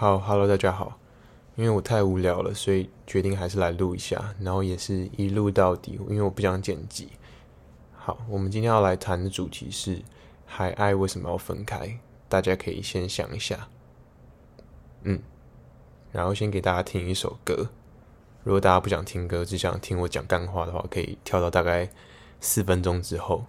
好，Hello，大家好。因为我太无聊了，所以决定还是来录一下，然后也是一录到底，因为我不想剪辑。好，我们今天要来谈的主题是还爱为什么要分开？大家可以先想一下，嗯，然后先给大家听一首歌。如果大家不想听歌，只想听我讲干话的话，可以跳到大概四分钟之后。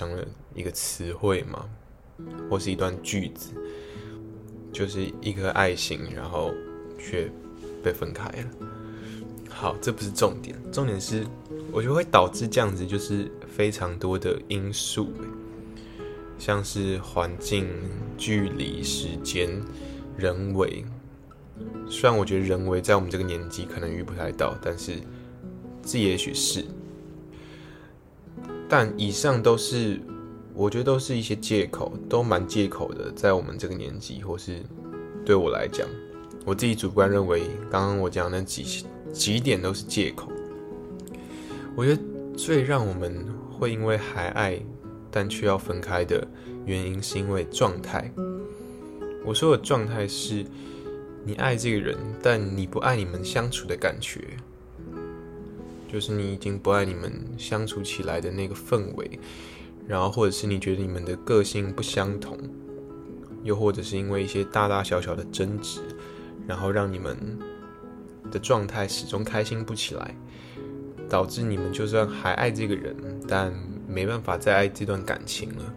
成了一个词汇嘛，或是一段句子，就是一颗爱心，然后却被分开了。好，这不是重点，重点是我觉得会导致这样子，就是非常多的因素，像是环境、距离、时间、人为。虽然我觉得人为在我们这个年纪可能遇不太到，但是这也许是。但以上都是，我觉得都是一些借口，都蛮借口的。在我们这个年纪，或是对我来讲，我自己主观认为，刚刚我讲的那几几点都是借口。我觉得最让我们会因为还爱，但却要分开的原因，是因为状态。我说的状态是。你爱这个人，但你不爱你们相处的感觉，就是你已经不爱你们相处起来的那个氛围，然后或者是你觉得你们的个性不相同，又或者是因为一些大大小小的争执，然后让你们的状态始终开心不起来，导致你们就算还爱这个人，但没办法再爱这段感情了。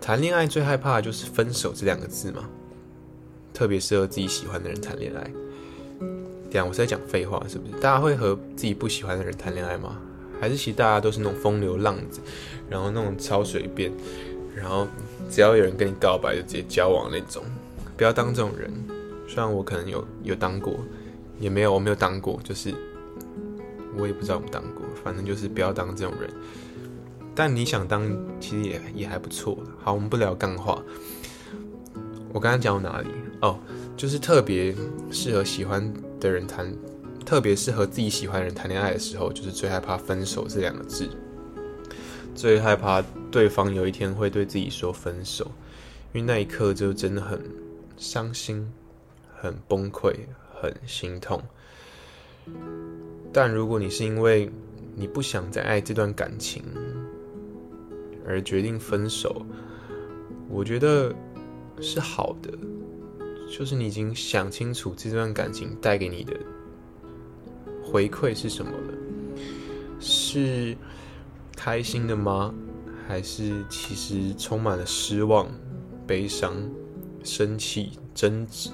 谈恋爱最害怕的就是分手这两个字嘛。特别适合自己喜欢的人谈恋爱。这样我是在讲废话，是不是？大家会和自己不喜欢的人谈恋爱吗？还是其实大家都是那种风流浪子，然后那种超随便，然后只要有人跟你告白就直接交往那种？不要当这种人。虽然我可能有有当过，也没有我没有当过，就是我也不知道有没有当过，反正就是不要当这种人。但你想当，其实也也还不错。好，我们不聊干话。我刚刚讲到哪里？哦，就是特别适合喜欢的人谈，特别适合自己喜欢的人谈恋爱的时候，就是最害怕分手这两个字，最害怕对方有一天会对自己说分手，因为那一刻就真的很伤心、很崩溃、很心痛。但如果你是因为你不想再爱这段感情而决定分手，我觉得。是好的，就是你已经想清楚这段感情带给你的回馈是什么了，是开心的吗？还是其实充满了失望、悲伤、生气、争执，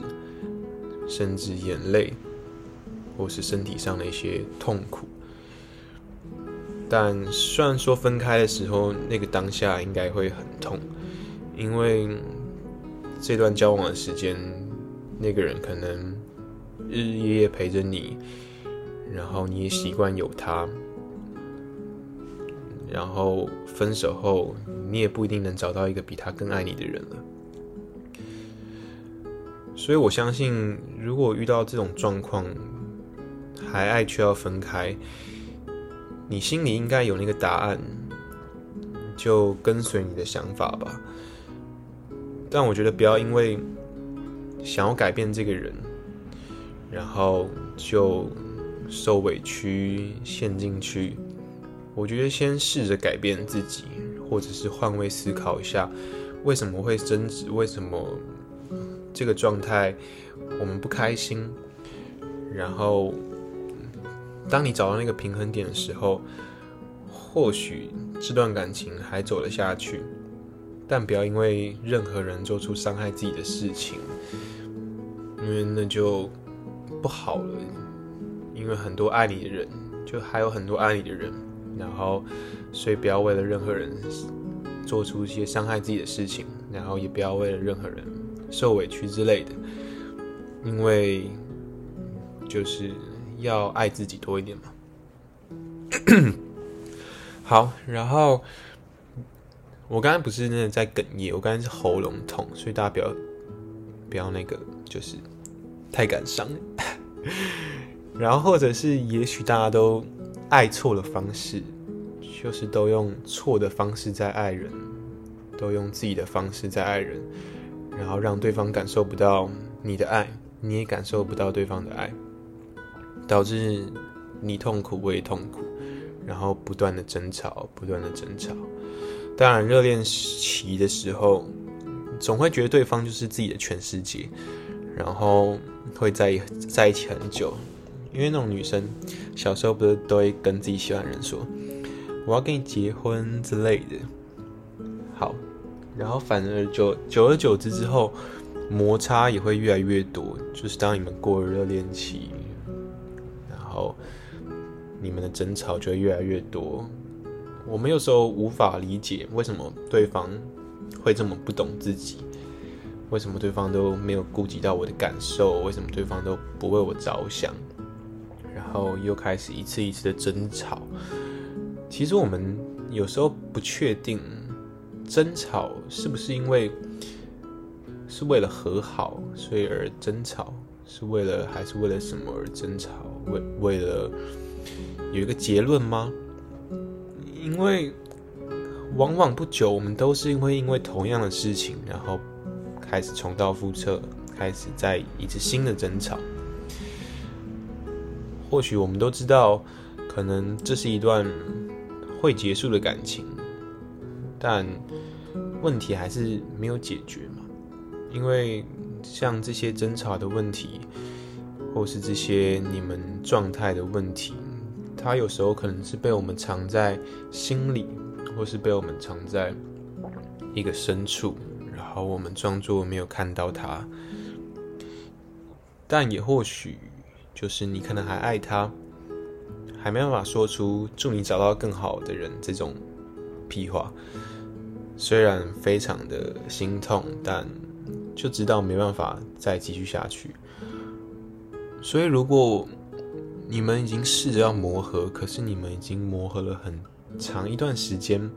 甚至眼泪，或是身体上的一些痛苦？但虽然说分开的时候，那个当下应该会很痛，因为。这段交往的时间，那个人可能日日夜夜陪着你，然后你也习惯有他，然后分手后，你也不一定能找到一个比他更爱你的人了。所以我相信，如果遇到这种状况，还爱却要分开，你心里应该有那个答案，就跟随你的想法吧。但我觉得不要因为想要改变这个人，然后就受委屈陷进去。我觉得先试着改变自己，或者是换位思考一下，为什么会争执？为什么这个状态我们不开心？然后当你找到那个平衡点的时候，或许这段感情还走得下去。但不要因为任何人做出伤害自己的事情，因为那就不好了。因为很多爱你的人，就还有很多爱你的人，然后所以不要为了任何人做出一些伤害自己的事情，然后也不要为了任何人受委屈之类的，因为就是要爱自己多一点嘛。好，然后。我刚才不是真的在哽咽，我刚才是喉咙痛，所以大家不要不要那个，就是太感伤。然后或者是，也许大家都爱错了方式，就是都用错的方式在爱人，都用自己的方式在爱人，然后让对方感受不到你的爱，你也感受不到对方的爱，导致你痛苦，我也痛苦，然后不断的争吵，不断的争吵。当然，热恋期的时候，总会觉得对方就是自己的全世界，然后会在在一起很久。因为那种女生小时候不是都会跟自己喜欢的人说：“我要跟你结婚之类的。好，然后反而就久而久之之后，摩擦也会越来越多。就是当你们过了热恋期，然后你们的争吵就会越来越多。我们有时候无法理解为什么对方会这么不懂自己，为什么对方都没有顾及到我的感受，为什么对方都不为我着想，然后又开始一次一次的争吵。其实我们有时候不确定。争吵是不是因为是为了和好，所以而争吵？是为了还是为了什么而争吵？为为了有一个结论吗？因为往往不久，我们都是因为因为同样的事情，然后开始重蹈覆辙，开始再一次新的争吵。或许我们都知道，可能这是一段会结束的感情。但问题还是没有解决嘛，因为像这些争吵的问题，或是这些你们状态的问题，它有时候可能是被我们藏在心里，或是被我们藏在一个深处，然后我们装作没有看到它。但也或许就是你可能还爱他，还没办法说出祝你找到更好的人这种屁话。虽然非常的心痛，但就知道没办法再继续下去。所以，如果你们已经试着要磨合，可是你们已经磨合了很长一段时间，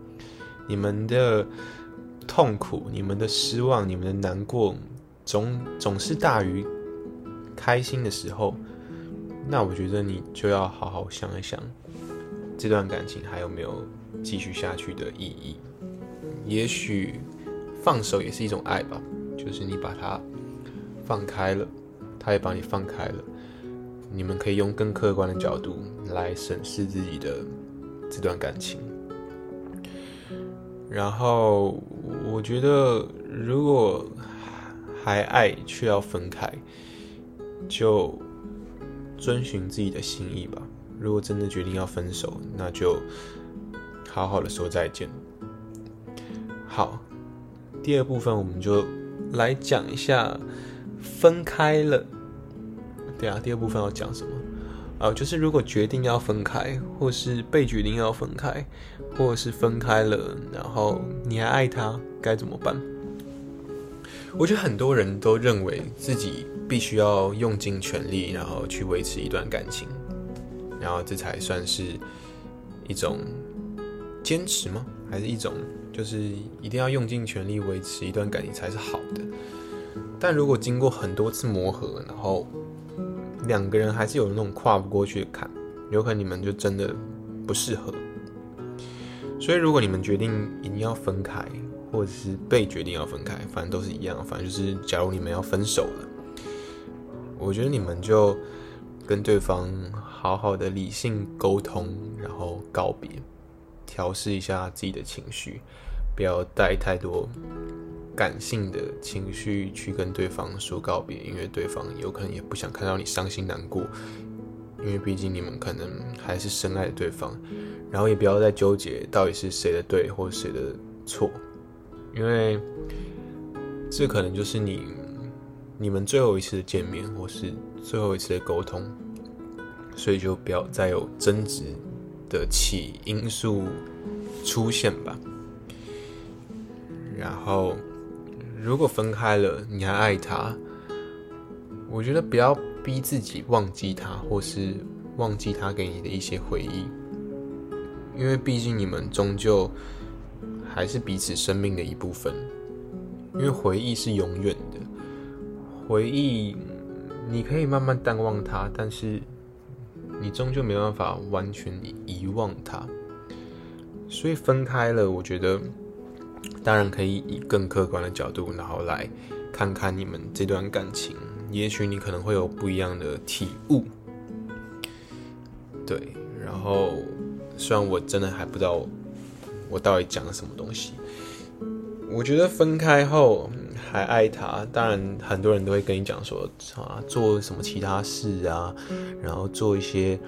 你们的痛苦、你们的失望、你们的难过，总总是大于开心的时候，那我觉得你就要好好想一想，这段感情还有没有继续下去的意义。也许放手也是一种爱吧，就是你把它放开了，他也把你放开了，你们可以用更客观的角度来审视自己的这段感情。然后我觉得，如果还爱却要分开，就遵循自己的心意吧。如果真的决定要分手，那就好好的说再见。好，第二部分我们就来讲一下分开了。对啊，第二部分要讲什么？啊，就是如果决定要分开，或是被决定要分开，或是分开了，然后你还爱他，该怎么办？我觉得很多人都认为自己必须要用尽全力，然后去维持一段感情，然后这才算是一种坚持吗？还是一种？就是一定要用尽全力维持一段感情才是好的，但如果经过很多次磨合，然后两个人还是有那种跨不过去的坎，有可能你们就真的不适合。所以如果你们决定一定要分开，或者是被决定要分开，反正都是一样，反正就是假如你们要分手了，我觉得你们就跟对方好好的理性沟通，然后告别，调试一下自己的情绪。不要带太多感性的情绪去跟对方说告别，因为对方有可能也不想看到你伤心难过，因为毕竟你们可能还是深爱对方。然后也不要再纠结到底是谁的对或谁的错，因为这可能就是你你们最后一次的见面或是最后一次的沟通，所以就不要再有争执的起因素出现吧。然后，如果分开了，你还爱他，我觉得不要逼自己忘记他，或是忘记他给你的一些回忆，因为毕竟你们终究还是彼此生命的一部分。因为回忆是永远的，回忆你可以慢慢淡忘它，但是你终究没办法完全遗忘它。所以分开了，我觉得。当然可以以更客观的角度，然后来看看你们这段感情，也许你可能会有不一样的体悟。对，然后虽然我真的还不知道我到底讲了什么东西，我觉得分开后还爱他，当然很多人都会跟你讲说啊，做什么其他事啊，然后做一些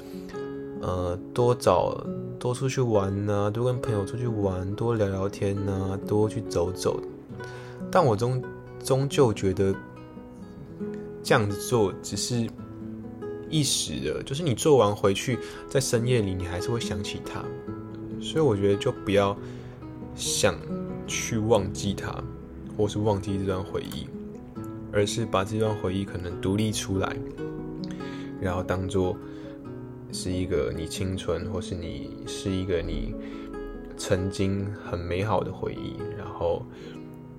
呃，多找多出去玩呐、啊，多跟朋友出去玩，多聊聊天呐、啊，多去走走。但我终终究觉得这样子做只是一时的，就是你做完回去，在深夜里你还是会想起他，所以我觉得就不要想去忘记他，或是忘记这段回忆，而是把这段回忆可能独立出来，然后当做是一个你青春，或是你是一个你曾经很美好的回忆，然后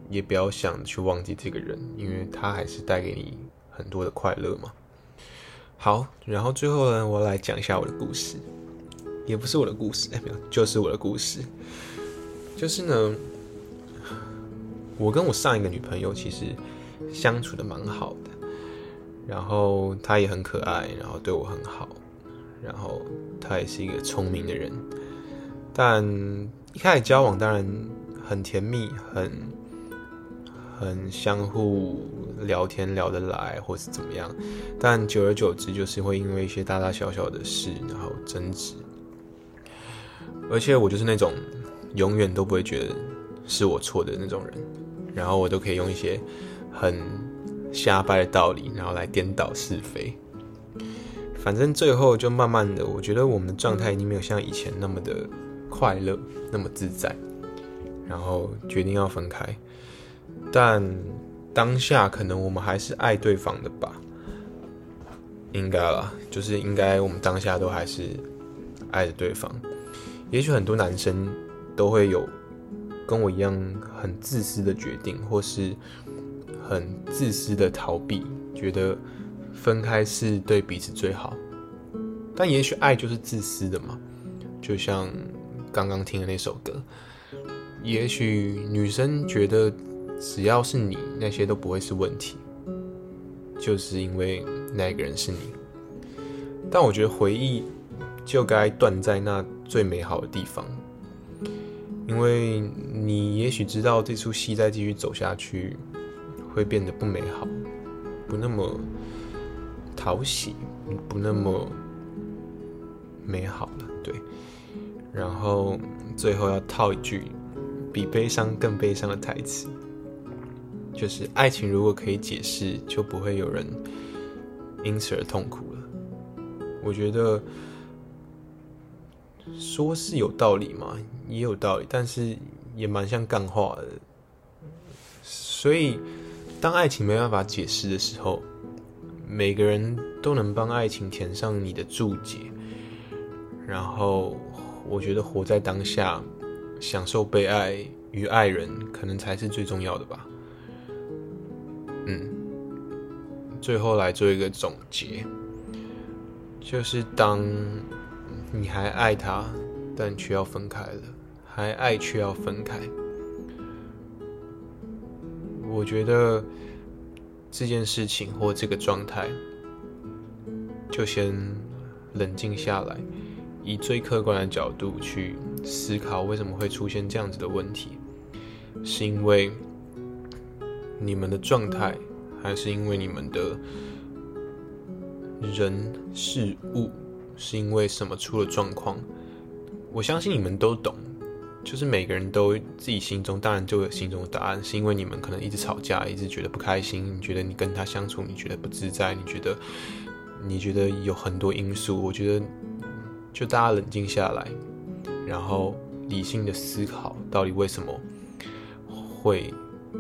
也不要想去忘记这个人，因为他还是带给你很多的快乐嘛。好，然后最后呢，我来讲一下我的故事，也不是我的故事，哎，没有，就是我的故事。就是呢，我跟我上一个女朋友其实相处的蛮好的，然后她也很可爱，然后对我很好，然后他也是一个聪明的人。但一开始交往当然很甜蜜，很很相互聊天聊得来，或是怎么样。但久而久之，就是会因为一些大大小小的事，然后争执。而且我就是那种。永远都不会觉得是我错的那种人，然后我都可以用一些很瞎掰的道理，然后来颠倒是非。反正最后就慢慢的，我觉得我们的状态已经没有像以前那么的快乐，那么自在，然后决定要分开。但当下可能我们还是爱对方的吧，应该啦，就是应该我们当下都还是爱着对方。也许很多男生。都会有跟我一样很自私的决定，或是很自私的逃避，觉得分开是对彼此最好。但也许爱就是自私的嘛，就像刚刚听的那首歌。也许女生觉得只要是你，那些都不会是问题，就是因为那个人是你。但我觉得回忆就该断在那最美好的地方。因为你也许知道这出戏再继续走下去会变得不美好，不那么讨喜，不那么美好了。对，然后最后要套一句比悲伤更悲伤的台词，就是爱情如果可以解释，就不会有人因此而痛苦了。我觉得。说是有道理嘛，也有道理，但是也蛮像干话的。所以，当爱情没办法解释的时候，每个人都能帮爱情填上你的注解。然后，我觉得活在当下，享受被爱与爱人，可能才是最重要的吧。嗯，最后来做一个总结，就是当。你还爱他，但却要分开了；还爱却要分开。我觉得这件事情或这个状态，就先冷静下来，以最客观的角度去思考为什么会出现这样子的问题，是因为你们的状态，还是因为你们的人事物？是因为什么出了状况？我相信你们都懂，就是每个人都自己心中当然就有心中的答案。是因为你们可能一直吵架，一直觉得不开心，你觉得你跟他相处，你觉得不自在，你觉得你觉得有很多因素。我觉得就大家冷静下来，然后理性的思考，到底为什么会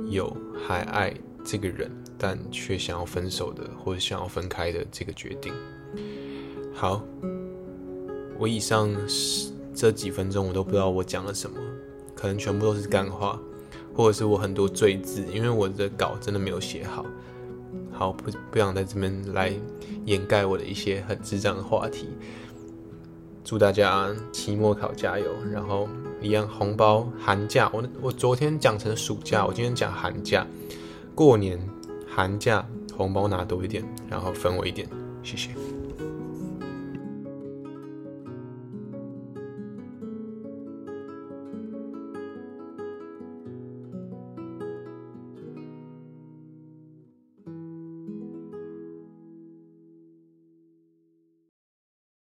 有还爱这个人，但却想要分手的，或者想要分开的这个决定。好，我以上是这几分钟我都不知道我讲了什么，可能全部都是干话，或者是我很多赘字，因为我的稿真的没有写好。好，不不想在这边来掩盖我的一些很智障的话题。祝大家期末考加油，然后一样红包寒假，我我昨天讲成暑假，我今天讲寒假，过年寒假红包拿多一点，然后分我一点，谢谢。